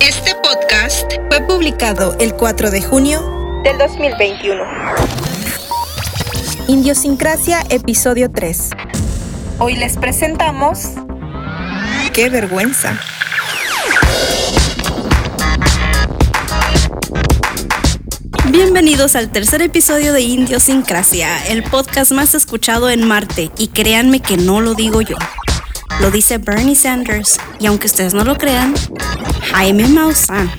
Este podcast Fue publicado el 4 de junio del 2021. Indiosincrasia, episodio 3. Hoy les presentamos... ¡Qué vergüenza! Bienvenidos al tercer episodio de Indiosincrasia, el podcast más escuchado en Marte. Y créanme que no lo digo yo. Lo dice Bernie Sanders. Y aunque ustedes no lo crean, Jaime Maussan.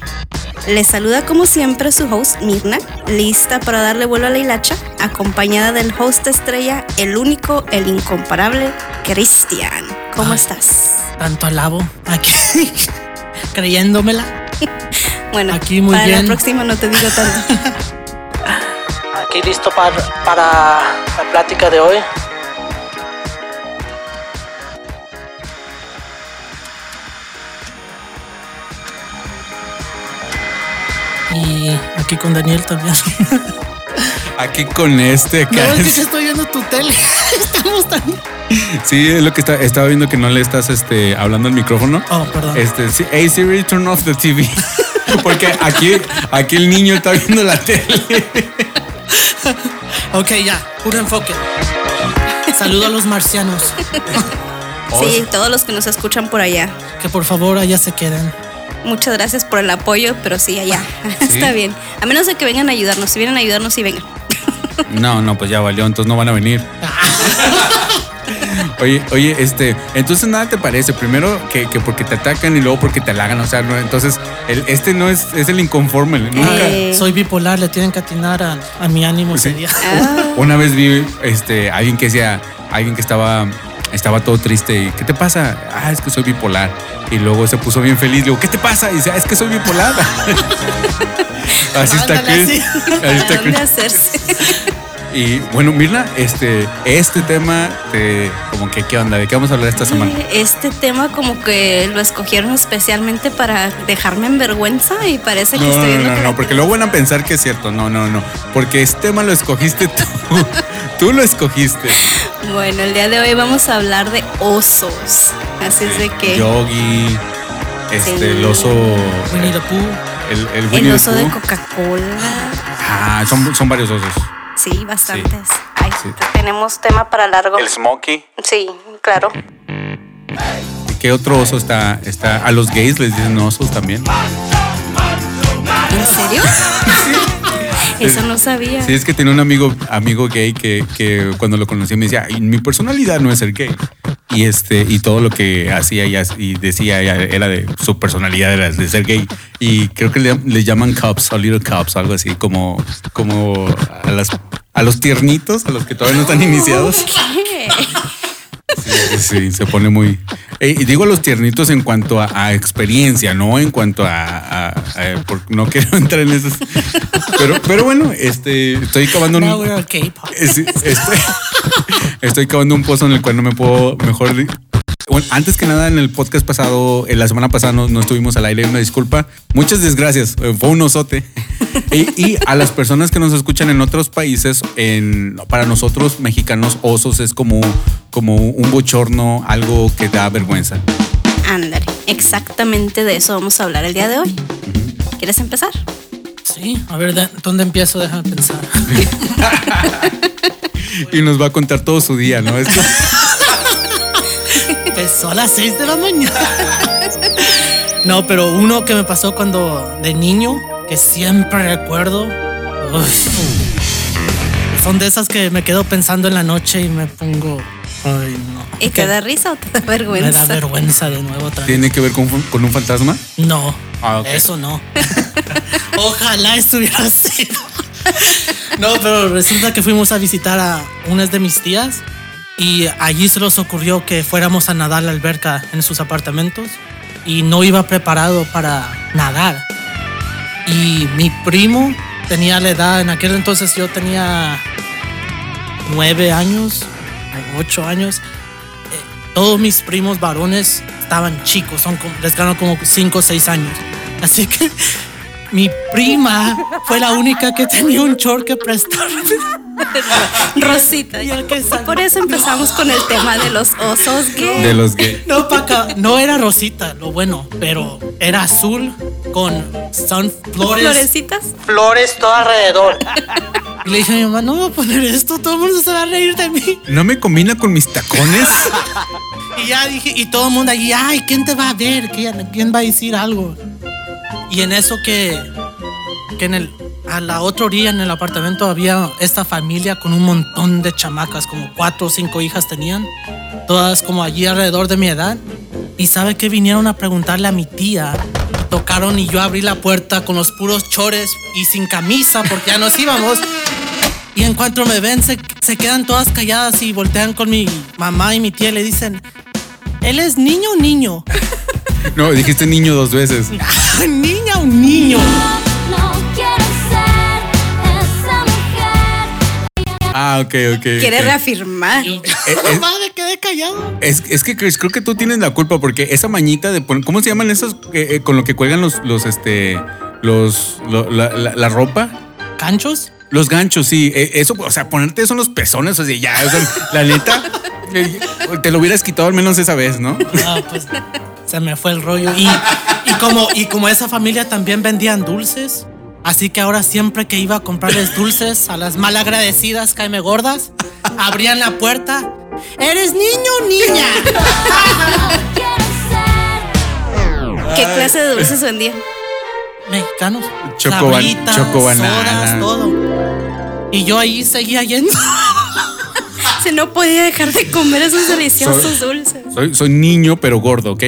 Les saluda como siempre su host Mirna, lista para darle vuelo a la hilacha, acompañada del host estrella, el único, el incomparable, Cristian. ¿Cómo Ay. estás? tanto alabo aquí creyéndomela. Bueno, Aquí muy para bien. la próxima no te digo tanto. Aquí listo para, para la plática de hoy. Y aquí con Daniel también. Aquí con este acá. No, es que yo estoy viendo tu tele. Estamos tan... Sí, es lo que está, estaba viendo que no le estás este, hablando al micrófono. Oh, perdón. Este, sí, hey Siri, turn off the TV. Porque aquí, aquí el niño está viendo la tele. Ok, ya, puro enfoque. Saludo a los marcianos. Sí, todos los que nos escuchan por allá. Que por favor allá se queden. Muchas gracias por el apoyo, pero sí, allá. Sí. Está bien. A menos de que vengan a ayudarnos. Si vienen a ayudarnos, sí vengan. No, no, pues ya valió, entonces no van a venir. Oye, oye, este, entonces nada te parece, primero que, que porque te atacan y luego porque te halagan, o sea, no, entonces el, este no es, es el inconforme, nunca. Eh, Soy bipolar, le tienen que atinar a, a mi ánimo ese Sí. día. ah, Una vez vi este alguien que decía, alguien que estaba estaba todo triste y ¿qué te pasa? Ah, es que soy bipolar. Y luego se puso bien feliz, digo, ¿qué te pasa? Y dice, "Ah, es que soy bipolar. así está Chris. así. Así está ¿Dónde Chris. hacerse? Y bueno, Mirna, este este tema te como que qué onda, ¿de qué vamos a hablar esta semana? Este tema como que lo escogieron especialmente para dejarme en vergüenza y parece que estoy no, no, no, porque luego van a pensar que es cierto. No, no, no. Porque este tema lo escogiste tú. Tú lo escogiste. Bueno, el día de hoy vamos a hablar de osos. Así es de que Yogi, este, Sí. el oso. Winnie the Pooh. El, el el Winnie oso de. Coca-Cola. Ah, son, son varios osos. Sí, bastantes. Ay, Sí. tenemos tema para largo. El Smokey. Sí, claro. ¿Qué otro oso está, está? A los gays les dicen osos también. ¿En serio? Eso no sabía. Sí, es que tenía un amigo, amigo gay que, que cuando lo conocí me decía, "Y mi personalidad no es ser gay. Y este, y todo lo que hacía y, decía era de su personalidad era de ser gay. Y creo que le, le llaman cups o little cups, algo así, como, como a las a los tiernitos, a los que todavía no están iniciados. ¿Qué? Sí, sí, se pone muy. Eh, y digo los tiernitos en cuanto a, a experiencia, no en cuanto a. a- no quiero entrar en esos. Pero, pero bueno, este, estoy cavando un. Now we're a K-pop. es- Estoy, estoy cavando un pozo en el cual no me puedo mejor. Bueno, antes que nada, en el podcast pasado, en la semana pasada no, no estuvimos al aire, una disculpa. Muchas desgracias, eh, fue un osote. Y, y a las personas que nos escuchan en otros países, en, para nosotros mexicanos, osos es como, como un bochorno, algo que da vergüenza. Ándale, exactamente de eso vamos a hablar el día de hoy. ¿Quieres empezar? Sí, a ver, ¿de- ¿dónde empiezo? Deja de pensar. Y nos va a contar todo su día, ¿no? Esto- Empezó a las 6 de la mañana. No, pero uno que me pasó cuando de niño, que siempre recuerdo. uf, son de esas que me quedo pensando en la noche y me pongo. Ay, no. ¿Y te da risa o te da Me vergüenza? da vergüenza de nuevo otra vez. ¿Tiene que ver con, con un fantasma? No, Ah, eso no. Ojalá estuviera sido. No, pero resulta que fuimos a visitar a unas de mis tías y allí se nos ocurrió que fuéramos a nadar la alberca en sus apartamentos y no iba preparado para nadar. Y mi primo tenía la edad, en aquel entonces yo tenía nueve años, ocho años. Eh, Todos mis primos varones estaban chicos, son les ganan como cinco o seis años. Así que mi prima fue la única que tenía un short que prestar. Rosita. Y el que sal- Por eso empezamos con el tema de los osos gay. De los gays. No, Paca, no era rosita, lo bueno, pero era azul con son flores. ¿Florecitas? Flores todo alrededor. Y le dije a mi mamá, no voy a poner esto, todo el mundo se va a reír de mí. ¿No me combina con mis tacones? Y ya dije, y todo el mundo allí, ay, ¿quién te va a ver? ¿Quién, quién va a decir algo? Y en eso que, que en el, a la otra orilla en el apartamento había esta familia con un montón de chamacas, como cuatro o cinco hijas tenían, todas como allí alrededor de mi edad. Y sabe que vinieron a preguntarle a mi tía, y tocaron y yo abrí la puerta con los puros chores y sin camisa porque ya nos íbamos. Y en cuanto me ven, se, se quedan todas calladas y voltean con mi mamá y mi tía y le dicen, ¿él es niño o niño? No, dijiste niño dos veces. ¿Niña o niño? Ah, ok, ok. Quiere reafirmar. Eh, eh, Mamá, me quedé callado. Es, es que Chris, creo que tú tienes la culpa porque esa mañita de poner, ¿cómo se llaman esos eh, eh, con lo que cuelgan los, los, este, los, lo- la, la- la ropa? ¿Canchos? Los ganchos, sí. eh, eso, o sea, ponerte eso en los pezones, o sea, ya, o sea, la neta, eh, te lo hubieras quitado al menos esa vez, ¿no? Ah, pues se me fue el rollo. Y, y como, y como esa familia también vendían dulces, así que ahora siempre que iba a comprarles dulces a las malagradecidas caime gordas, abrían la puerta. ¿Eres niño o niña? ¿Qué clase de dulces vendían? Mexicanos. Choco ban- Sabritas, sodas, todo. Y yo ahí seguía yendo. Se no podía dejar de comer esos deliciosos Soy- dulces. Soy, soy niño, pero gordo, ¿ok?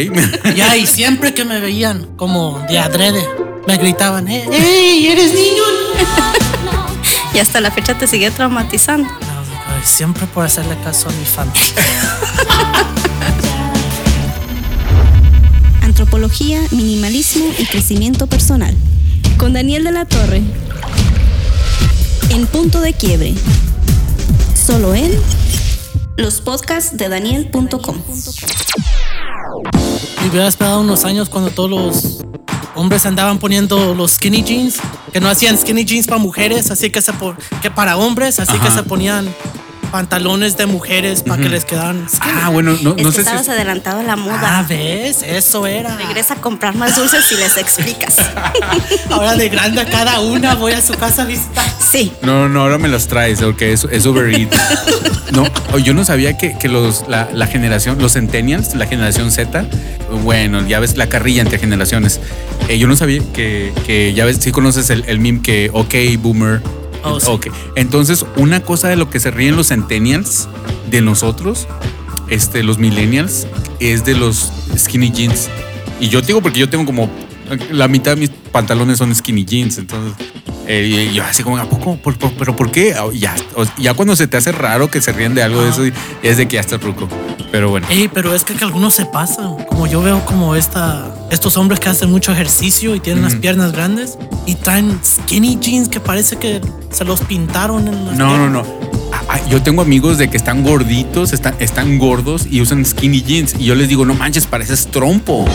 Ya, y siempre que me veían como de adrede, me gritaban, "Eh, ¡Ey, eres niño! Y hasta la fecha te sigue traumatizando. No, siempre por hacerle caso a mi familia. Antropología, minimalismo y crecimiento personal. Con Daniel de la Torre. En punto de quiebre. Solo en los podcasts de Daniel.com. Me hubiera esperado unos años cuando todos los hombres andaban poniendo los skinny jeans, que no hacían skinny jeans para mujeres, así que, se po- que para hombres, así que se ponían pantalones de mujeres para que les quedaran. Ah, bueno, no, Es no que sé si. estabas adelantado a la Ah, moda. ¿ves? Eso era. Regresa a comprar más dulces y les explicas. Ahora de grande a cada una voy a su casa a visitar. Sí. No, no, ahora me los traes, porque es, es overeat. No, yo no sabía que, que los, la, la generación, los centennials, la generación Z, bueno, ya ves la carrilla entre generaciones. Eh, yo no sabía que, que ya ves, si conoces el, el meme que, ok, boomer. Oh. Ok. Entonces, una cosa de lo que se ríen los centennials de nosotros, este, los millennials, es de los skinny jeans. Y yo te digo porque yo tengo como la mitad de mis pantalones son skinny jeans, entonces eh, yo así como, ¿a poco? ¿Por- por- ¿Pero por qué? Ah, Ya, cuando se te hace raro que se ríen de algo de eso, es de que ya está ruco. Pero bueno. Ey, pero es que, que algunos se pasan. Como yo veo como esta, estos hombres que hacen mucho ejercicio y tienen las piernas grandes y traen skinny jeans que parece que se los pintaron en las No, no, piernas. no. Ah, ah, Yo tengo amigos de que están gorditos, están, están gordos y usan skinny jeans. Y yo les digo, no manches, pareces trompo.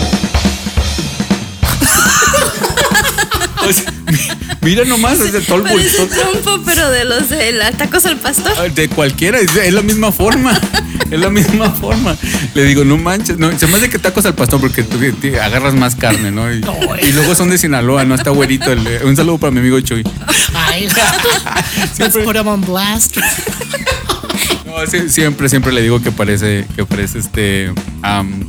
Mira nomás, es de todo el Parece bulto- trompo, pero de los de la tacos al pastor. Ah, De cualquiera, es, la misma forma. Es la misma forma. Le digo, no manches. No, se me hace que tacos al pastor porque tú te- te agarras más carne, ¿no? Y, y luego son de Sinaloa, ¿no? Está güerito. el- un saludo para mi amigo Chuy. Ay, let's put them on blast. No, sí, siempre, siempre le digo que parece, que parece este. am,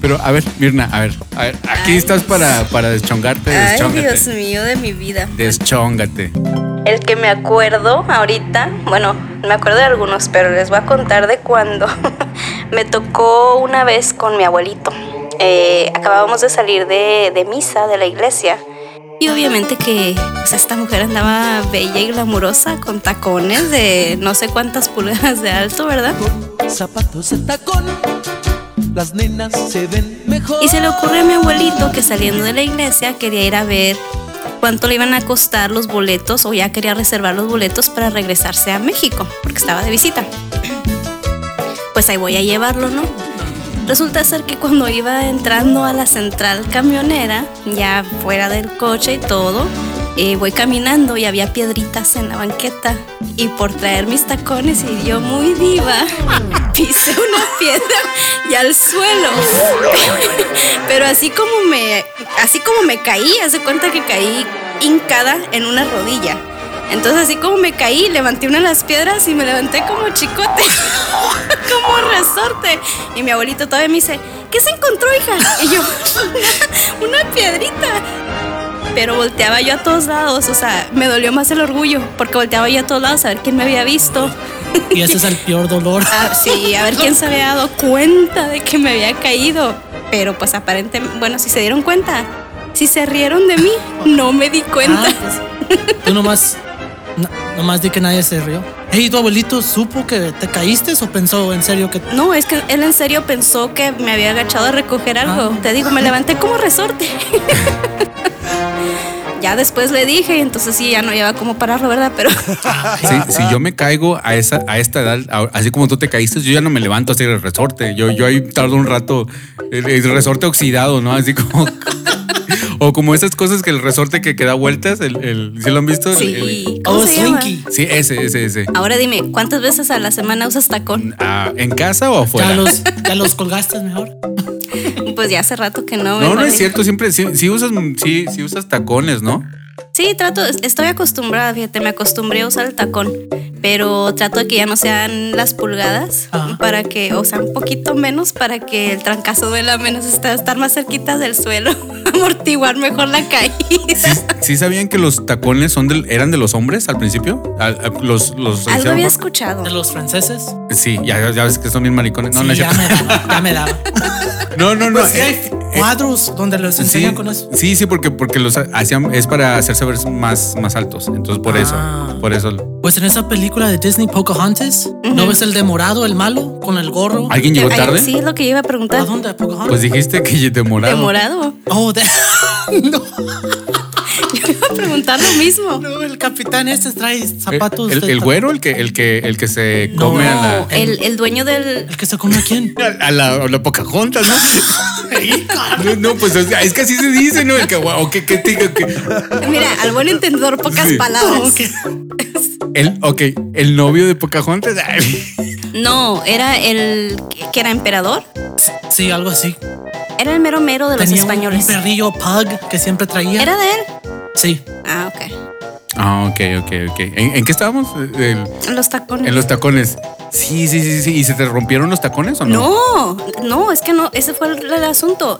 pero a ver, Mirna, a ver, a ver, aquí Ay. estás para, para deschongarte, Ay, deschóngate. Dios mío de mi vida. Deschóngate. El que me acuerdo ahorita, bueno, me acuerdo de algunos, pero les voy a contar de cuando me tocó una vez con mi abuelito. Eh, acabábamos de salir de, de misa de la iglesia y obviamente que pues, esta mujer andaba bella y glamurosa con tacones de no sé cuántas pulgadas de alto, ¿verdad? zapatos de tacón, las nenas se ven mejor. Y se le ocurrió a mi abuelito que saliendo de la iglesia quería ir a ver cuánto le iban a costar los boletos o ya quería reservar los boletos para regresarse a México, porque estaba de visita. Pues ahí voy a llevarlo, ¿no? Resulta ser que cuando iba entrando a la central camionera, ya fuera del coche y todo, eh, voy caminando y había piedritas en la banqueta. Y por traer mis tacones y yo muy diva, pisé una piedra y al suelo. Pero así como me, así como me caí, hace cuenta que caí hincada en una rodilla. Entonces así como me caí, levanté una de las piedras y me levanté como chicote, como resorte. Y mi abuelito todavía me dice, ¿qué se encontró, hija? Y yo, una, una piedrita. Pero volteaba yo a todos lados, o sea, me dolió más el orgullo, porque volteaba yo a todos lados a ver quién me había visto. Y ese es el peor dolor. Ah, sí, a ver quién se había dado cuenta de que me había caído. Pero pues aparentemente, bueno, si se dieron cuenta, si se rieron de mí, no me di cuenta. Ah, pues, tú nomás, no- nomás di que nadie se rió. Hey, ¿tu abuelito supo que te caíste o pensó en serio que... No, es que él en serio pensó que me había agachado a recoger algo. Ah. Te digo, me levanté como resorte. ya después le dije, y entonces sí, ya no lleva como pararlo, ¿verdad? Pero Si, si yo me caigo a esa a esta edad, a- así como tú te caíste, yo ya no me levanto así el resorte. Yo, yo ahí tardo un rato, el, el resorte oxidado, ¿no? Así como. o como esas cosas que el resorte que, que da vueltas, el, el- ¿sí lo han visto? El- el- sí. ¿Cómo Oh, se llama? Swinky. sí, ese, ese, ese. Ahora dime, ¿cuántas veces a la semana usas tacón? Ah, ¿En casa o afuera? ¿Ya los, ¿Ya los colgaste mejor? Pues ya hace rato que no. No, no es cierto, siempre sí, sí usas, sí, sí usas tacones, ¿no? Sí, trato, estoy acostumbrada, fíjate, me acostumbré a usar el tacón, pero trato de que ya no sean las pulgadas Ajá. para que, o sea, un poquito menos para que el trancazo duela menos, estar, estar más cerquita del suelo, amortiguar mejor la caída. ¿Sí, sí sabían que los tacones son del, eran de los hombres al principio? Al- a- los, los Algo había escuchado. ¿De los franceses? Sí, ya, ya ves que son bien maricones. No, Sí, no, ya, me daba, ya me daba. no, no, no. Pues sí, eh, cuadros donde los Sí, enseñan con eso. sí, sí, porque, porque los hacían, es para hacerse ver más, más altos. Entonces, por Ah. eso, por eso. Pues en esa película de Disney, Pocahontas, ¿no ves el de morado, el malo, con el gorro? ¿Alguien llegó tarde? Sí, es lo que yo iba a ¿A preguntar. dónde? ¿Pocahontas? Pues dijiste que de morado. ¿De morado? Oh, de... no, Yo iba a preguntar lo mismo. no, el capitán este trae zapatos. El, güero, el que, el que, el que se No. come a la. el, el dueño del... ¿El que se come a quién? A la, a la Pocahontas, ¿no? no, no, pues o sea, es que así se dice, ¿no? El que, o que, que, que- que- Mira, al buen entendedor, pocas Sí. palabras. Oh, ok. el, ok, el novio de Pocahontas. No, era el que era emperador. Sí, algo así. Era el mero mero de los Tenía españoles. un perrillo pug que siempre traía. ¿Era de él? Sí. Ah, ok. Ah, ok, ok, ok. ¿En, en qué estábamos? El- Los tacones. en los tacones. Sí, sí, sí, sí. ¿Y se te rompieron los tacones o no? No, no, es que no, ese fue el, el asunto.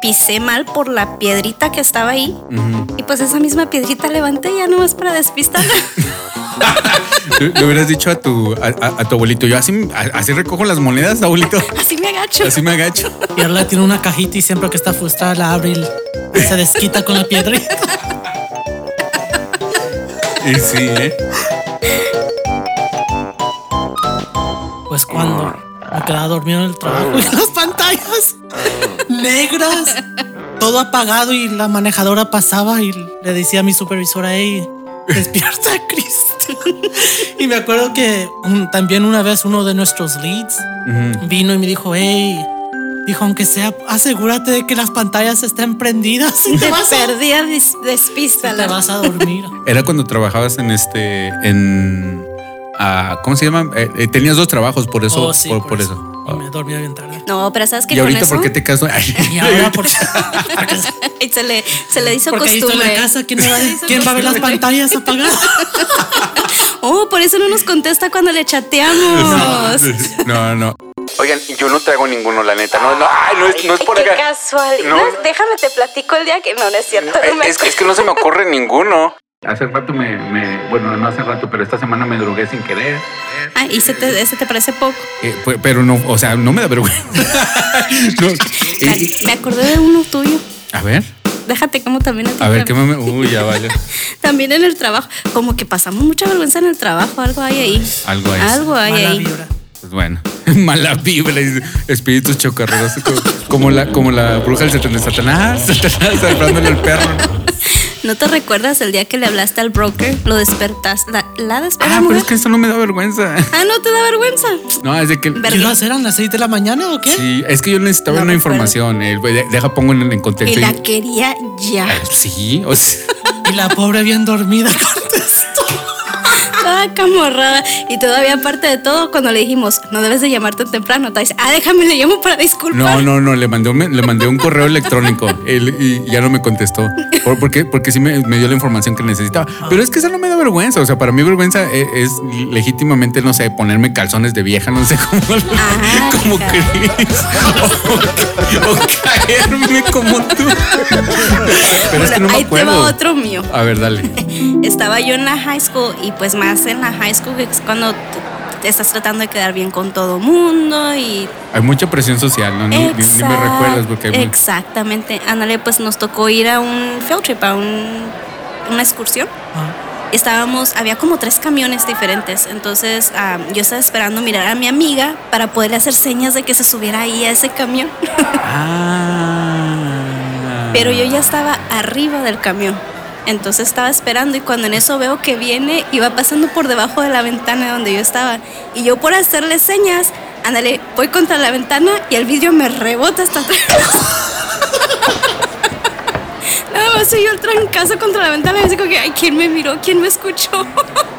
Pisé mal por la piedrita que estaba ahí. Y pues esa misma piedrita levanté ya nomás para despistarla. Le le hubieras dicho a tu, a, a- a tu abuelito, yo así, a- así recojo las monedas, abuelito. Así me agacho. Así me agacho. Y ahora tiene una cajita y siempre que está frustrada la abre y se desquita con la piedra. Y sí, ¿eh? Pues cuando me quedaba dormido en el trabajo y las pantallas negras, todo apagado y la manejadora pasaba y le decía a mi supervisora, hey, despierta Cristo. Y me acuerdo que un- también una vez uno de nuestros leads vino y me dijo, hey, dijo, aunque sea, asegúrate de que las pantallas estén prendidas y te vas a, perdía, des- te vas a dormir. Era cuando trabajabas en este, en, ah, ¿cómo se llama? Eh, eh, tenías dos trabajos, por eso, Oh, sí, por, por eso. Y me dormía bien tarde. No, pero ¿sabes qué? Y con ahorita, eso? ¿por qué te casas? Y ahora, Y se le, se le hizo porque ahí costumbre. la casa, ¿quién, va, quién va a ver las costumbre. pantallas apagadas? Oh, por eso no nos contesta cuando le chateamos. No, no. Oigan, yo no traigo ninguno, la neta. No, no, ay, no es, no es por Qué acá. casual. No. No, déjame te platico el día que no, no es cierto. no me Es, es que no se me ocurre ninguno. Hace rato me, me, bueno, no hace rato, pero esta semana me drogué sin querer. Ah, ¿y se te, ese te parece poco? Eh, pues, pero no, o sea, no me da vergüenza. Me, acordé de uno tuyo. a ver, Déjate como también en a ver, ¿qué me... Uy, ya vale. También en el trabajo. Como que pasamos mucha vergüenza en el trabajo. Algo hay ahí. Algo hay. Algo hay Mala ahí. vibra. Pues bueno, mala vibra, y espíritus chocarreros, co- como la, como la bruja del Satanás, Satanás, Satanás, salvándole al perro. ¿No te recuerdas el día que le hablaste al broker? Lo despertaste. La, la despertaste. Ah, pero es que eso no me da vergüenza. Ah, ¿no te da vergüenza? No, es de que. ¿Qué iba a hacer a las 6 de la mañana o qué? Sí, es que yo necesitaba No una recuerdo. información. eh, de- deja, pongo en, en Y contexto. la y- quería ya. Eh, sí, o sea, Y la pobre bien dormida contestó. Toda camorrada. Y todavía, aparte de todo, cuando le dijimos, no debes de llamarte temprano, te dice, ah, déjame, le llamo para disculpar. no, no, no, le mandé un, le mandé un correo electrónico él, y ya no me contestó. ¿Por, por qué? Porque sí me, me dio la información que necesitaba. Pero es que eso no me da vergüenza. O sea, para mí vergüenza e- es, legítimamente, no sé, ponerme calzones de vieja, no sé cómo, Ah, como hija. Chris. O, o caerme como tú. Pero es que no me Ahí te va otro mío. A ver, dale. Estaba yo en la high school y pues más en la high school que es cuando te estás tratando de quedar bien con todo mundo y Hay mucha presión social, ¿no? Ni, ni- ni me recuerdas porque hay Exactamente. Ándale, pues nos tocó ir a un field trip, a un, una excursión. Ah, Estábamos, había como tres camiones diferentes. Entonces ah, yo estaba esperando mirar a mi amiga para poderle hacer señas de que se subiera ahí a ese camión. Ah. Pero yo ya estaba arriba del camión. Entonces estaba esperando y cuando en eso veo que viene va pasando por debajo de la ventana donde yo estaba. Y yo por hacerle señas, ándale, voy contra la ventana y el vidrio me rebota hasta atrás. Nada más soy yo el trancazo contra la ventana y así como que, ¿quién me miró? ¿Quién me escuchó?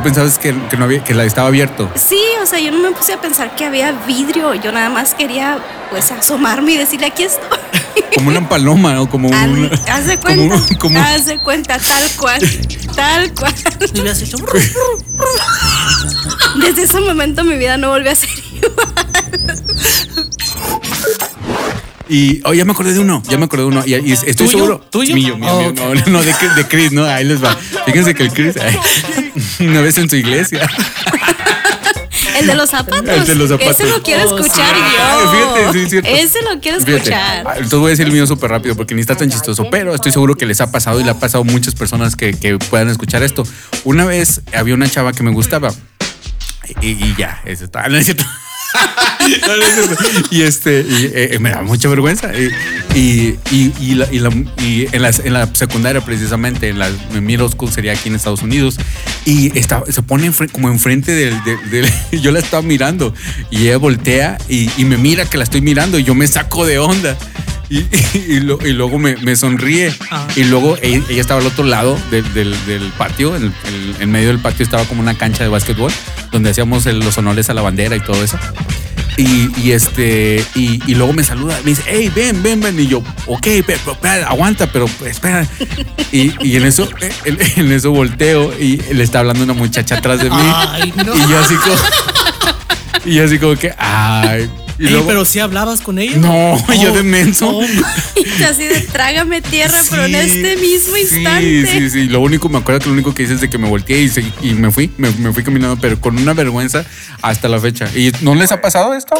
¿Tú pensabas que, que no había, que la estaba abierto? Sí, o sea, yo no me puse a pensar que había vidrio. Yo nada más quería, pues, asomarme y decirle, aquí estoy. Como una paloma o como Al- una. haz de cuenta, como- haz de cuenta, tal cual, tal cual. y hecho. Desde ese momento mi vida no volvió a ser igual. Y oh, ya me acordé de uno, ya me acordé de uno. Y, y estoy ¿Tuyo? seguro. ¿Tuyo? Mío, mío, Oh, mío. No, no, de, de Chris, no, ahí les va. Fíjense que el Chris, ay, una vez en su iglesia. El de los zapatos. El de los zapatos. Ese lo quiero Oh, escuchar sí. yo. Ah, fíjate, sí, es cierto. Ese lo quiero escuchar. ah, entonces voy a decir el mío súper rápido porque ni está tan chistoso, pero estoy seguro que les ha pasado y le ha pasado a muchas personas que, que puedan escuchar esto. Una vez había una chava que me gustaba y, y ya, eso está. No es cierto. No, no es cierto. Y este, y, eh, me da mucha vergüenza. Y, y, y- y la- y la- y en, la, en la secundaria, precisamente, en la en middle school sería aquí en Estados Unidos. Y está, se pone enfre- como enfrente del, del- del- Yo la estaba mirando y ella voltea y, me mira que la estoy mirando y yo me saco de onda. Y, y lo- luego me, me sonríe. Ah. Y luego ella, ella estaba al otro lado del, del- patio. En, el- en medio del patio estaba como una cancha de básquetbol donde hacíamos el- los honores a la bandera y todo eso. Y, y este, y, y luego me saluda, me dice, hey, ven, ven, ven. Y yo, ok, pe- pe- espera, aguanta, pero espera. Y, y en eso, eh, en, en eso volteo y le está hablando una muchacha atrás de mí. Ay, no. Y yo así como, y yo así como que, ay. Y Ey, luego, pero si hablabas con ella. no, yo Oh, de menso. oh, Y así de trágame tierra, pero en Sí, este mismo sí, instante. Sí, sí, Lo único, me acuerdo que lo único que hice es de que me volteé y, seguí- y me fui, me, me fui caminando, pero con una vergüenza hasta la fecha. ¿Y no les ha pasado esto?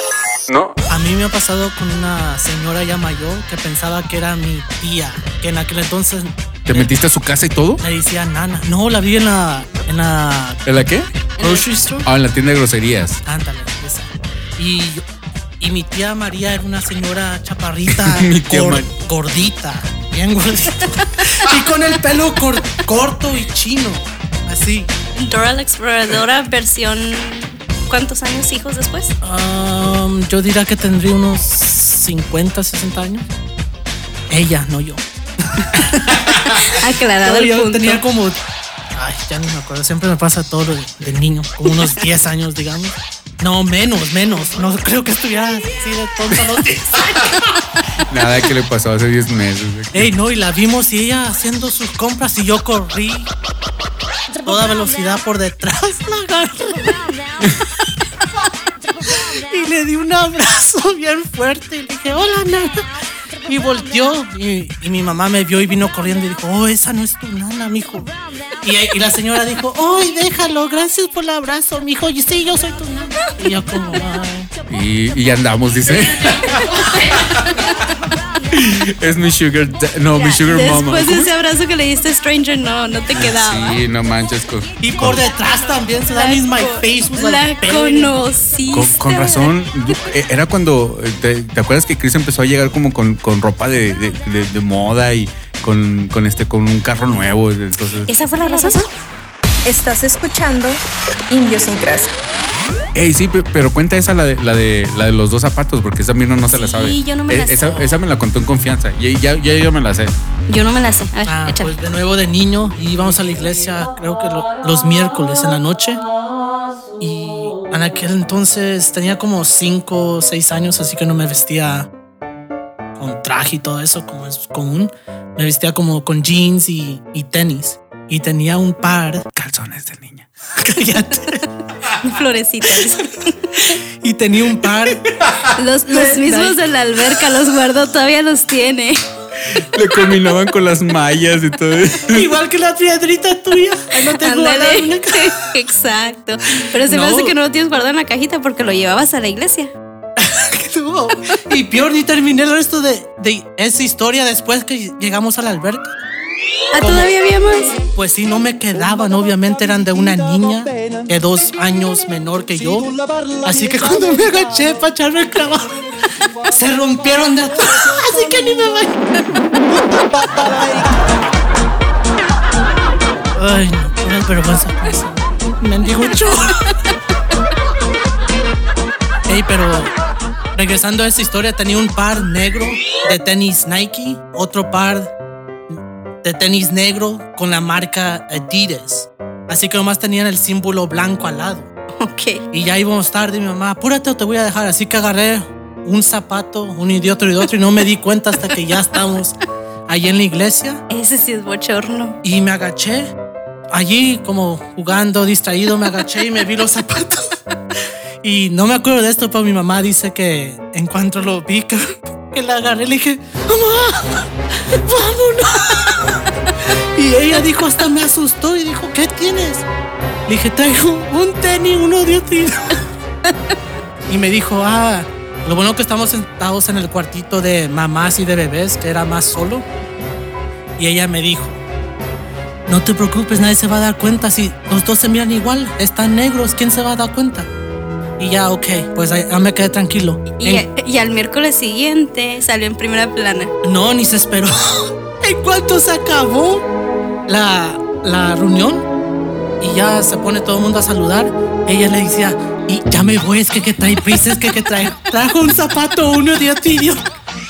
No. A mí me ha pasado con una señora ya mayor que pensaba que era mi tía, que en aquel entonces ¿Te metiste a su casa y todo? me decía nana. No, la vi en la, en la ¿En la qué? grocery store. Ah, en la tienda de groserías. Ándale, esa. Y, yo- y mi tía María era una señora chaparrita, gor- gordita, bien gordita. y con el pelo cor- corto y chino, así. Dora la exploradora versión ¿cuántos años hijos después? Um, yo diría que tendría unos 50, 60 años. Ella, no yo. Aclarado No, el yo punto. tenía como. Ay, ya no me acuerdo. Siempre me pasa todo lo de, de niño. Como unos 10 años, digamos. No, menos, menos. No creo que estuviera así de tonta a los 10 años. Nada que le pasó hace 10 meses. Ey, no, y la vimos y ella haciendo sus compras y yo corrí toda velocidad por detrás. La agarré y le di un abrazo bien fuerte y le dije, hola, nana. Y volteó y, y mi mamá me vio y vino corriendo y dijo, oh, esa no es tu nana, mijo. Y, y la señora dijo, ay, déjalo, gracias por el abrazo, mijo. Y sí, yo soy tu nana. Y yo como. Y, y ya andamos, dice. es mi sugar, no, mi sugar mama. Después de ese abrazo que le diste a Stranger, no, no te quedaba. Sí, no manches. Con, Y por detrás también se da mis my face. was la like conociste. con, con razón, yo- eh, era cuando, eh, te, te acuerdas que Chris empezó a llegar como con, con ropa de, de- de- de moda y, con, con este, con un carro nuevo. Entonces, ¿Esa fue la razón? Estás escuchando Indiosincrasia. Ey, sí, pe- pero cuenta esa la de, la de la de los dos zapatos, porque esa Mirna no se la Sí, sabe. yo no me Eh, la esa, sé. esa me la contó en confianza. Y ya, ya yo me la sé. Yo no me la sé. A ver, Ah, échale. pues de nuevo de niño íbamos a la iglesia, creo que lo- los miércoles en la noche. Y en aquel entonces tenía como 5 o 6 años, así que no me vestía con traje y todo eso, como es común. Me vestía como con jeans y, y tenis. Y tenía un par. Calzones de niña. Cállate. Florecitas. y tenía un par. Los, los mismos de la alberca los guardó, todavía los tiene. Le combinaban con las mallas y todo. igual que la piedrita tuya. No te Ándale. Exacto. Pero se me No. hace que no lo tienes guardado en la cajita porque lo llevabas a la iglesia. Y peor, ni terminé el resto de, de esa historia después que llegamos a la alberca. Ah, todavía había más. Pues sí, no me quedaban, obviamente eran de una niña de dos años menor que yo. Así que cuando me agaché para echarme el clavado, se rompieron de atrás. Así que ni me. Ay, no, una vergüenza. Mendigo. Ey, pero regresando a esa historia, tenía un par negro de tenis Nike, otro par de tenis negro con la marca Adidas. Así que nomás tenían el símbolo blanco al lado. Ok. Y ya íbamos tarde, y mi mamá, apúrate o te voy a dejar. Así que agarré un zapato, un idiota y otro, y no me di cuenta hasta que ya estamos allí en la iglesia. Ese sí es bochorno. Y me agaché. Allí, como jugando, distraído, me agaché y me vi los zapatos. Y no me acuerdo de esto, pero mi mamá dice que en cuanto lo vi, que, que la agarré, le dije, mamá, vámonos. Y ella dijo, hasta me asustó y dijo, ¿qué tienes? Le dije, traigo un tenis, uno de. Y me dijo, ah, lo bueno que estamos sentados en el cuartito de mamás y de bebés, que era más solo. Y ella me dijo, no te preocupes, nadie se va a dar cuenta. Si los dos se miran igual, están negros, ¿quién se va a dar cuenta? Y ya, ok, pues ya me quedé tranquilo. Y, En- y al miércoles siguiente salió en primera plana. no, ni se esperó. en cuanto se acabó la, la reunión y ya se pone todo el mundo a saludar, ella le decía, y ya me voy, es que, que trae prisa, es que, que trae, trajo un zapato, uno de tío.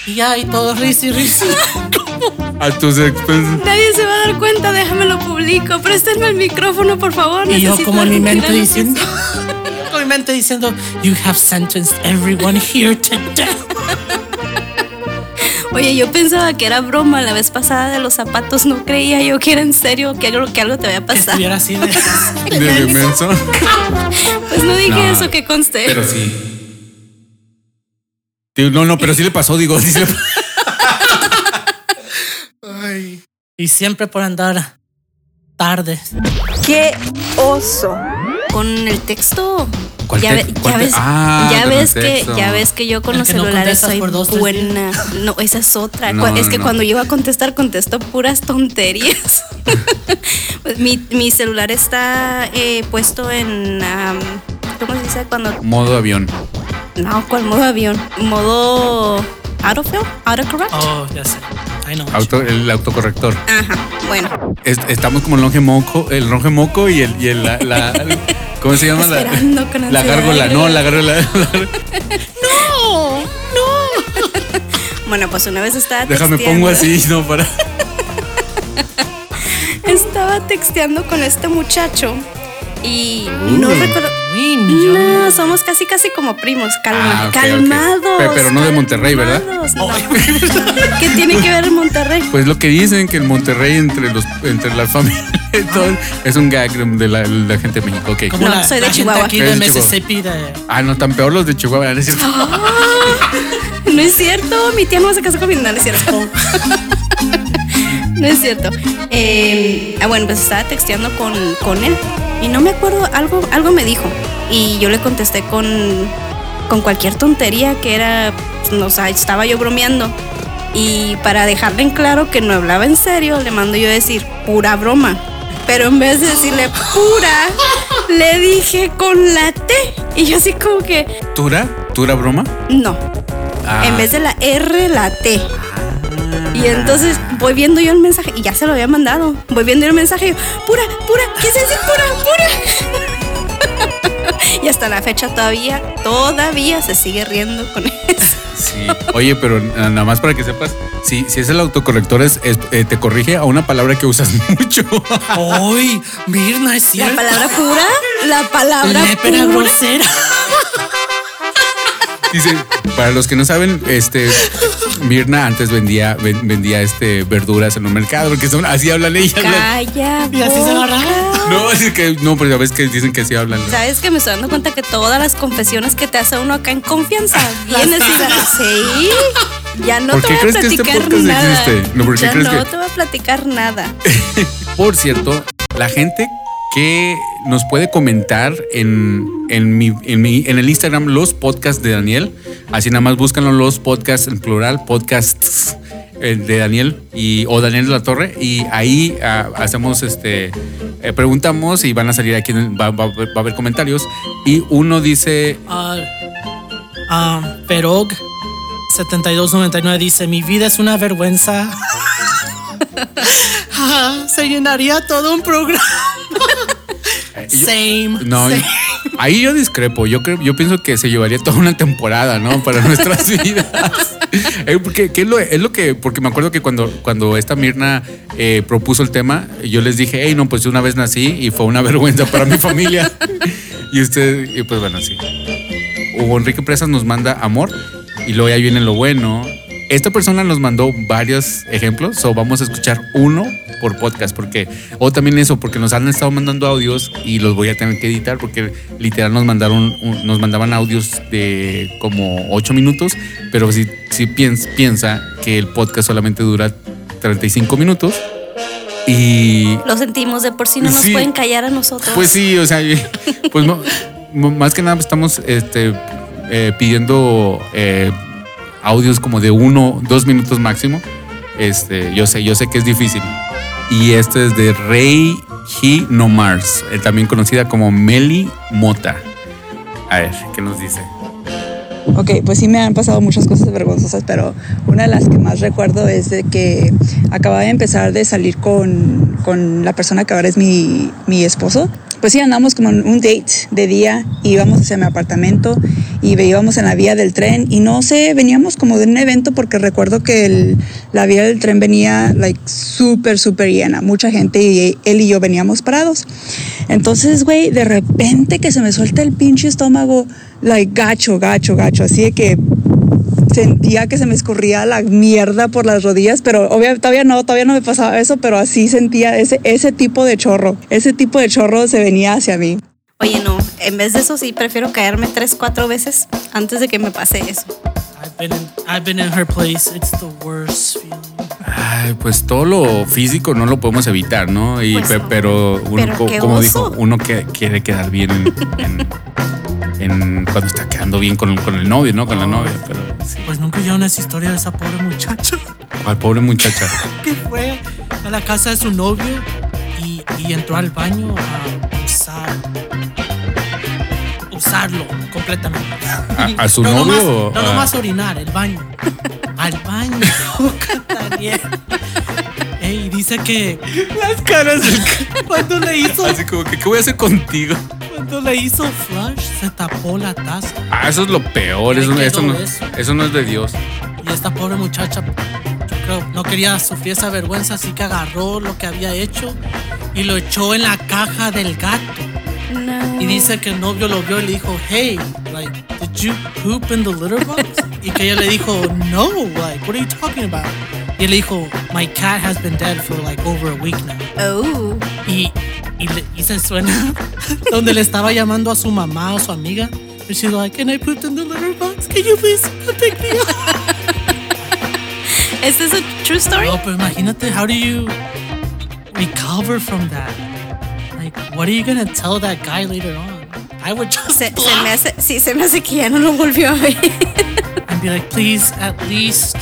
Y ya, y todo risa y risa. A tus expensas. Nadie se va a dar cuenta, déjame lo publico. Préstenme el micrófono, por favor. Y yo como en mi mente diciendo, diciendo, you have sentenced everyone here to death. Oye, yo pensaba que era broma la vez pasada de los zapatos. No creía yo que era en serio, que algo, que algo te había pasado. estuviera así de... De menso. Pues no dije No, eso que conste. Pero sí. No, no, pero sí le pasó, digo, sí se- Ay. Y siempre por andar tarde. ¡Qué oso! Con el texto. ¿Cuál ya, te- ve- cuál ya te- ves, Ah, ya ves que ya ves que yo con los no celulares soy por dos, tres buena. No, esa es otra. No, es no, que no. cuando yo iba a contestar contesto puras tonterías. Pues mi, mi celular está eh, puesto en am, ¿cómo se dice cuando modo avión. no cuál modo avión? Modo autofill, autocorrect. Oh, ya sé. I know. Auto, el autocorrector. Ajá. Bueno, Es- estamos como el longe moco, el longe moco y el, y el la, la- ¿cómo se llama? La, con la gárgola, no, la gárgola. bueno, pues una vez estaba Déjame texteando. pongo así, no para. Estaba texteando con este muchacho y no Uh. recuerdo. No, somos casi casi como primos. Calma, Ah, ok. calmados. Pe- pero no de Monterrey, ¿verdad? calmados, No. ¿Qué tiene que ver Monterrey? Pues lo que dicen que el Monterrey entre los entre la familia todo, es un gag de la, la gente de México. Como No, la, soy de la gente Chihuahua. aquí de de Chihuahua. Mississippi. De, Ah, no, tan peor los de Chihuahua, ¿no es cierto? No es cierto, mi tía no se casó con mi no, no es cierto. No es cierto. Eh, ah, bueno, pues estaba texteando con, con él y no me acuerdo, algo, algo me dijo y yo le contesté con, con cualquier tontería que era, pues, o sea, estaba yo bromeando y para dejarle en claro que no hablaba en serio, le mando yo a decir pura broma. Pero en vez de decirle pura, le dije con la T. Y yo así como que, ¿Tura? ¿Tura broma? no. Ah. En vez de la R, la T. Y entonces voy viendo yo el mensaje y ya se lo había mandado. Voy viendo yo el mensaje y yo, pura, pura, ¿qué es decir pura, pura? y hasta la fecha todavía, todavía se sigue riendo con eso. Sí. Oye, pero nada más para que sepas, si, si es el autocorrector, es, es- eh, te corrige a una palabra que usas mucho. ¡Ay! Mirna, es La palabra pura, la palabra Lépera pura. grosera. Dice, para los que no saben, este Mirna antes vendía ven- vendía este verduras en un mercado, porque son así hablan ellas. las- Calla, Y así se boca. agarraba. No, es que no, pero ya ves que dicen que así hablan. ¿no? ¿Sabes que me estoy dando cuenta que todas las confesiones que te hace uno acá en confianza vienes y me sí, ya no ¿Por te qué voy a crees que este platicar nada. No, ¿por qué ya no que- te voy a platicar nada. Por cierto, la gente que nos puede comentar en, en, mi, en, mi- en el Instagram los podcasts de Daniel, así nada más búscanlo los podcasts en plural, podcasts eh, de Daniel y o Daniel de la Torre y ahí ah, hacemos este eh, preguntamos y van a salir aquí va, va- a haber comentarios y uno dice ah, Perog 7299 dice: Mi vida es una vergüenza. Se llenaría todo un programa. Same. No, same. ahí yo discrepo. Yo creo, yo pienso que se llevaría toda una temporada, ¿no? Para nuestras vidas. Eh, porque ¿qué es, lo, es lo que, porque me acuerdo que cuando, cuando esta Mirna eh, propuso el tema, yo les dije, hey, no, pues una vez nací y fue una vergüenza para mi familia. y usted, y pues bueno, sí. Hugo Enrique Presas nos manda amor y luego ya viene lo bueno. Esta persona nos mandó varios ejemplos, o vamos a escuchar uno por podcast, porque, o también eso, porque nos han estado mandando audios y los voy a tener que editar, porque literal nos mandaron, un- nos mandaban audios de como ocho minutos, pero si, si piens- piensa que el podcast solamente dura 35 minutos y Lo sentimos, de por sí no nos Sí. pueden callar a nosotros. pues sí, o sea, pues más que nada estamos este, eh, pidiendo eh, audios como de uno, dos minutos máximo. Este, yo sé, yo sé que es difícil. Y este es de Rey He No Mars, eh, también conocida como Meli Mota. A ver, ¿qué nos dice? Ok, pues sí me han pasado muchas cosas vergonzosas, pero una de las que más recuerdo es de que acababa de empezar de salir con, con la persona que ahora es mi, mi esposo. Pues sí, andamos como en un date de día, íbamos hacia mi apartamento y íbamos en la vía del tren y no sé, veníamos como de un evento porque recuerdo que el- la vía del tren venía like súper, súper llena, mucha gente y él y yo veníamos parados. Entonces, güey, de repente que se me suelta el pinche estómago, like gacho, gacho, gacho, así de que sentía que se me escurría la mierda por las rodillas, pero obviamente todavía no, todavía no me pasaba eso, pero así sentía ese, ese tipo de chorro, ese tipo de chorro se venía hacia mí. Oye, no, en vez de eso sí prefiero caerme tres, cuatro veces antes de que me pase eso. I've been in, I've been in her place. It's the worst feeling. Ay, pues todo lo físico no lo podemos evitar, ¿no? Y, Pues pe- no. pero uno, Pero co- como oso. dijo, uno que quiere quedar bien en, en- en cuando está quedando bien con, con el novio, ¿no? Con la novia. Pero. Pues nunca oyeron esa historia de esa pobre muchacha Al pobre muchacha. que fue a la casa de su novio y, y entró al baño a usar. Usarlo completamente. ¿A- a su no novio Nomás, no a- nomás orinar, el baño. Al baño. Ey, dice que Las caras del cuando le hizo, Así como que, ¿qué voy a hacer contigo? Cuando le hizo flush, se tapó la taza. Ah, eso es lo peor. Eso, eso no, eso. eso no es de Dios. Y esta pobre muchacha, yo creo, no quería sufrir esa vergüenza, así que agarró lo que había hecho y lo echó en la caja del gato. No. Y dice que el novio lo vio y le dijo, hey, like, did you poop in the litter box? Y que ella le dijo, no, like, what are you talking about? Y él le dijo, my cat has been dead for like over a week now. Oh. Y, y, le- y se suena donde le estaba llamando a su mamá o su amiga. And she's like, can I poop in the litter box? Can you please pick me up? ¿Is this a true story? No, pero imagínate, how do you recover from that? Like, what are you gonna tell that guy later on? I would just Se, se me hace, sí, se me hace que ya no lo volvió a ver. and be like, please, at least.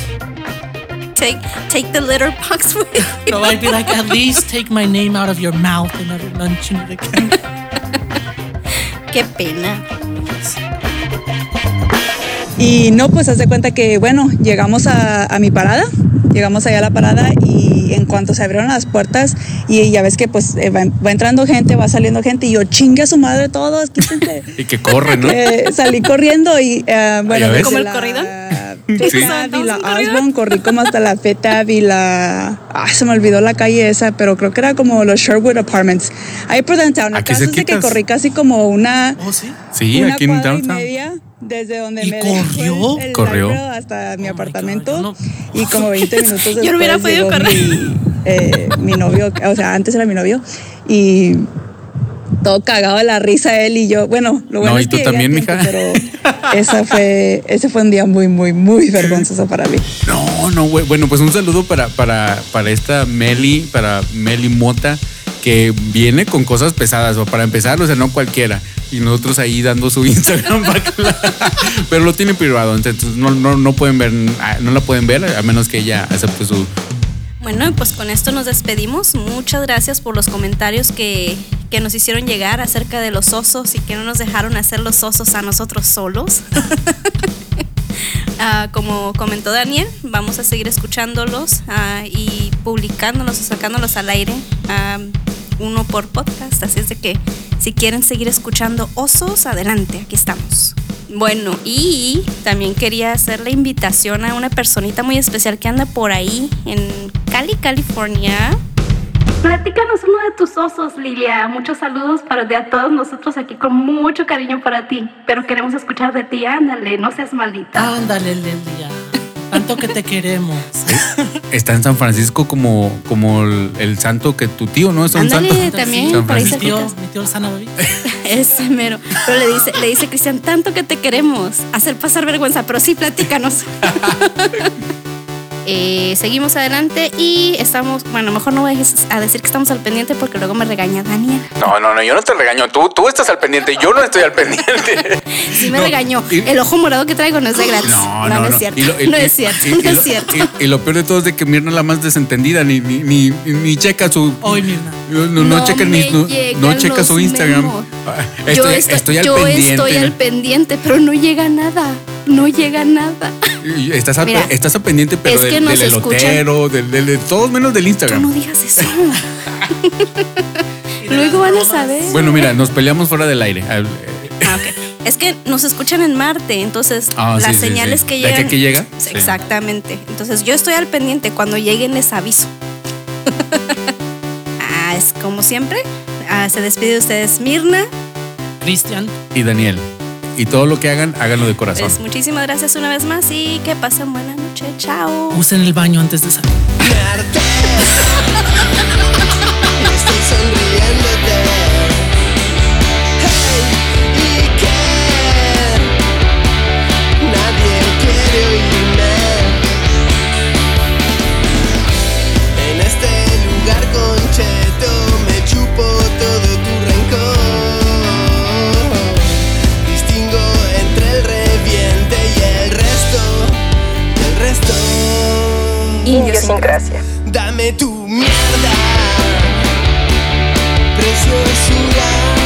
Take, take the litter box with you. No, I'd be like, at least take my name out of your mouth and never mention it again. Qué pena. Y no, pues haz de cuenta que, bueno, llegamos a, a mi parada, Llegamos allá a la parada y en cuanto se abrieron las puertas y ya ves que pues eh, va, va entrando gente, va saliendo gente y yo chingue a su madre todos, quítense. Y que corren, ¿no? Eh, salí corriendo y eh, bueno, ¿Ya ves? desde ¿Como el la corridón? Y la Osborne, corrí como hasta la Ave y la... Ah, se me olvidó la calle esa, pero creo que era como los Sherwood Apartments. Ahí por downtown. Aquí de que corrí casi como una... Oh, sí. Sí, una aquí en cuadra y downtown. media desde donde ¿Y me dejó corrió? el- Corrió. Hasta mi Oh apartamento God, no- y como 20 minutos después Yo no hubiera podido llegó correr. Mi, eh, mi novio, o sea, antes era mi novio y todo cagado de la risa él y yo. Bueno, lo bueno No, es ¿y tú que también, mija? Pero esa fue, ese fue un día muy, muy, muy vergonzoso para mí. No, no, güey. Bueno, pues un saludo para, para, para esta Meli, para Meli Mota, que viene con cosas pesadas. O para empezar, o sea, no cualquiera. Y nosotros ahí dando su Instagram para que la- Pero lo tiene privado, entonces no, no, no pueden ver, no la pueden ver, a menos que ella acepte su. Bueno, pues con esto nos despedimos. Muchas gracias por los comentarios que, que nos hicieron llegar acerca de los osos y que no nos dejaron hacer los osos a nosotros solos. Ah, como comentó Daniel, vamos a seguir escuchándolos ah, y publicándolos o sacándolos al aire, ah, uno por podcast. Así es de que si quieren seguir escuchando osos, adelante, aquí estamos. Bueno, y también quería hacer la invitación a una personita muy especial que anda por ahí en Cali, California. Platícanos uno de tus osos, Lilia. Muchos saludos para de a todos nosotros aquí con mucho cariño para ti. Pero queremos escuchar de ti. Ándale, no seas malita. Ándale, Lelia. Tanto que te queremos. Está en San Francisco como, como el, el santo que tu tío, ¿no? Es un Ándale, santo. también, San por ahí Mi Francisco. tío, mi tío el Sana Baby. Ese mero. Pero le dice, le dice Cristian, tanto que te queremos. Hacer pasar vergüenza, pero sí, platícanos. Eh, seguimos adelante y estamos, bueno, mejor no voy a decir que estamos al pendiente porque luego me regaña Daniel. No, no, no, yo no te regaño. Tú, tú estás al pendiente, yo no estoy al pendiente. Sí me No, regañó. y- El ojo morado que traigo no es de gratis. No, no, no, no. es cierto. Y lo- y- no es cierto. y- no y es lo- cierto. Y, y lo peor de todo es de que Mirna es la más desentendida, ni, ni, ni, ni checa su. Hoy, Mirna. No, no, no checa ni- no, checa su Instagram. Ah, yo Estoy, estoy, estoy al yo pendiente. estoy al pendiente, pero no llega nada. No llega nada. Y Estás, al, Mira, estás al pendiente, pero es que del, elotero, del, del- de todos menos del Tú Instagram. no digas eso. Luego van a saber. Bueno, mira, nos peleamos fuera del aire. Al- Ah, ok. Es que nos escuchan en Marte, entonces Ah, las sí, señales sí. que ¿De llegan. que aquí llega? Exactamente. Entonces yo estoy al pendiente. Cuando lleguen les aviso. ah, es como siempre. Ah, se despide de ustedes Mirna. Cristian. Y Daniel. Y todo lo que hagan, háganlo de corazón. Pues muchísimas gracias una vez más y que pasen buena noche. Chao. Usen el baño antes de salir. Estoy sonriéndote. Dame tu mierda, preciosura.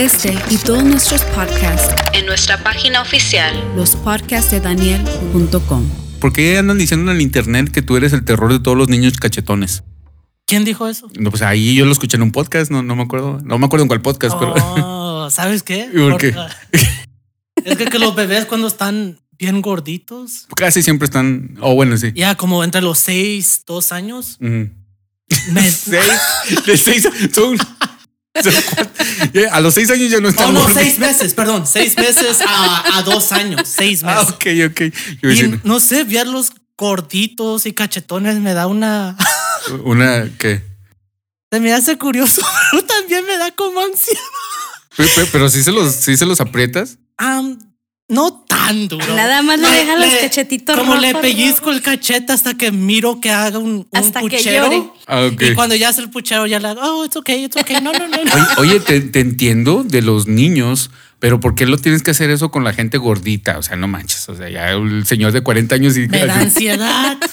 Este y todos nuestros podcasts En nuestra página oficial. lospodcastsdedaniel.com. ¿Por qué andan diciendo en el internet que tú eres el terror de todos los niños cachetones? ¿Quién dijo eso? No, pues ahí yo lo escuché en un podcast, no, no me acuerdo. No me acuerdo en cuál podcast, pero. Oh, ¿Sabes qué? ¿Por qué? Es que, que los bebés cuando están bien gorditos, Casi siempre están. Oh, bueno, sí. ya como entre los seis, dos años, me- Seis, de seis, son, a los seis años ya no están no, gordos. seis meses, perdón, seis meses a, a dos años, seis Ah, meses. ok, ok. Yo a Y decir, no sé, verlos gorditos y cachetones me da una... una que. Se me hace curioso, pero también me da como ansiedad. Pero, pero- pero sí se los, sí se los aprietas. Am, no tan duro. Nada más le deja los cachetitos Como le rojos, pellizco el cachete hasta que miro que haga un, un Hasta que puchero. llore. Ah, ok. Y cuando ya hace el puchero, ya le hago, oh, it's okay, it's okay. No, no, no. no. Oye, oye, te, te entiendo de los niños, pero ¿por qué lo tienes que hacer eso con la gente gordita? O sea, no manches. O sea, ya el señor de 40 años y. Me da ansiedad.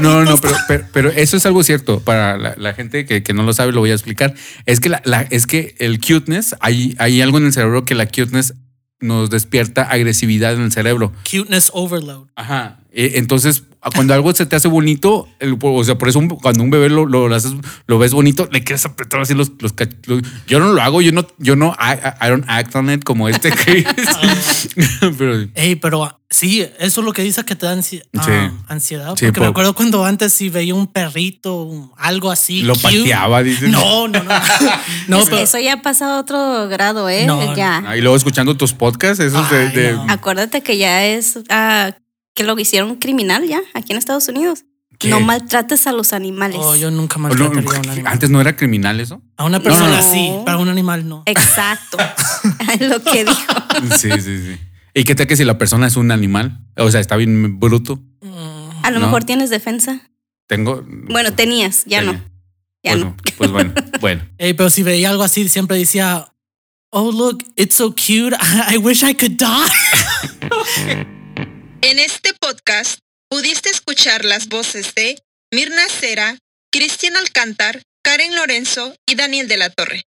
No, no, pero, pero, pero eso es algo cierto. Para la, la gente que, que no lo sabe, lo voy a explicar. Es que, la, la- es que el cuteness, hay, hay algo en el cerebro que la cuteness nos despierta agresividad en el cerebro. Cuteness overload. Ajá. Eh, Entonces, cuando algo se te hace bonito, el- o sea, por eso un- cuando un bebé lo, lo, haces- lo ves bonito, le quieres apretar así los, los, Yo no lo hago, yo no, yo no, I, I don't act on it como este Chris. pero Ey, pero sí, eso es lo que dice que te da ansi- ah, Sí. ansiedad. Sí, porque me acuerdo cuando antes si veía un perrito, un- algo así. lo cute. pateaba, dices. No, no, no. no, Es- pero, Eso ya ha pasado a otro grado, ¿eh? No, ya. Ah, Y luego escuchando tus podcasts, esos de. Ay, de- no. Acuérdate que ya es ah, que lo hicieron criminal ya aquí en Estados Unidos. ¿Qué? No maltrates a los animales. oh, yo nunca no, maltrataría a un animal. antes no era criminal eso. A una persona No. sí, para un animal no. Exacto. Es lo que dijo. Sí, sí, sí. ¿Y qué tal que si la persona es un animal? O sea, está bien bruto. A lo No. mejor tienes defensa. Tengo. Bueno, tenías, ya no. Ya Bueno, no. pues bueno, bueno. Ey, pero si veía algo así, siempre decía, oh, look, it's so cute. I wish I could die. En este podcast pudiste escuchar las voces de Mirna Cera, Cristian Alcántar, Karen Lorenzo y Daniel de la Torre.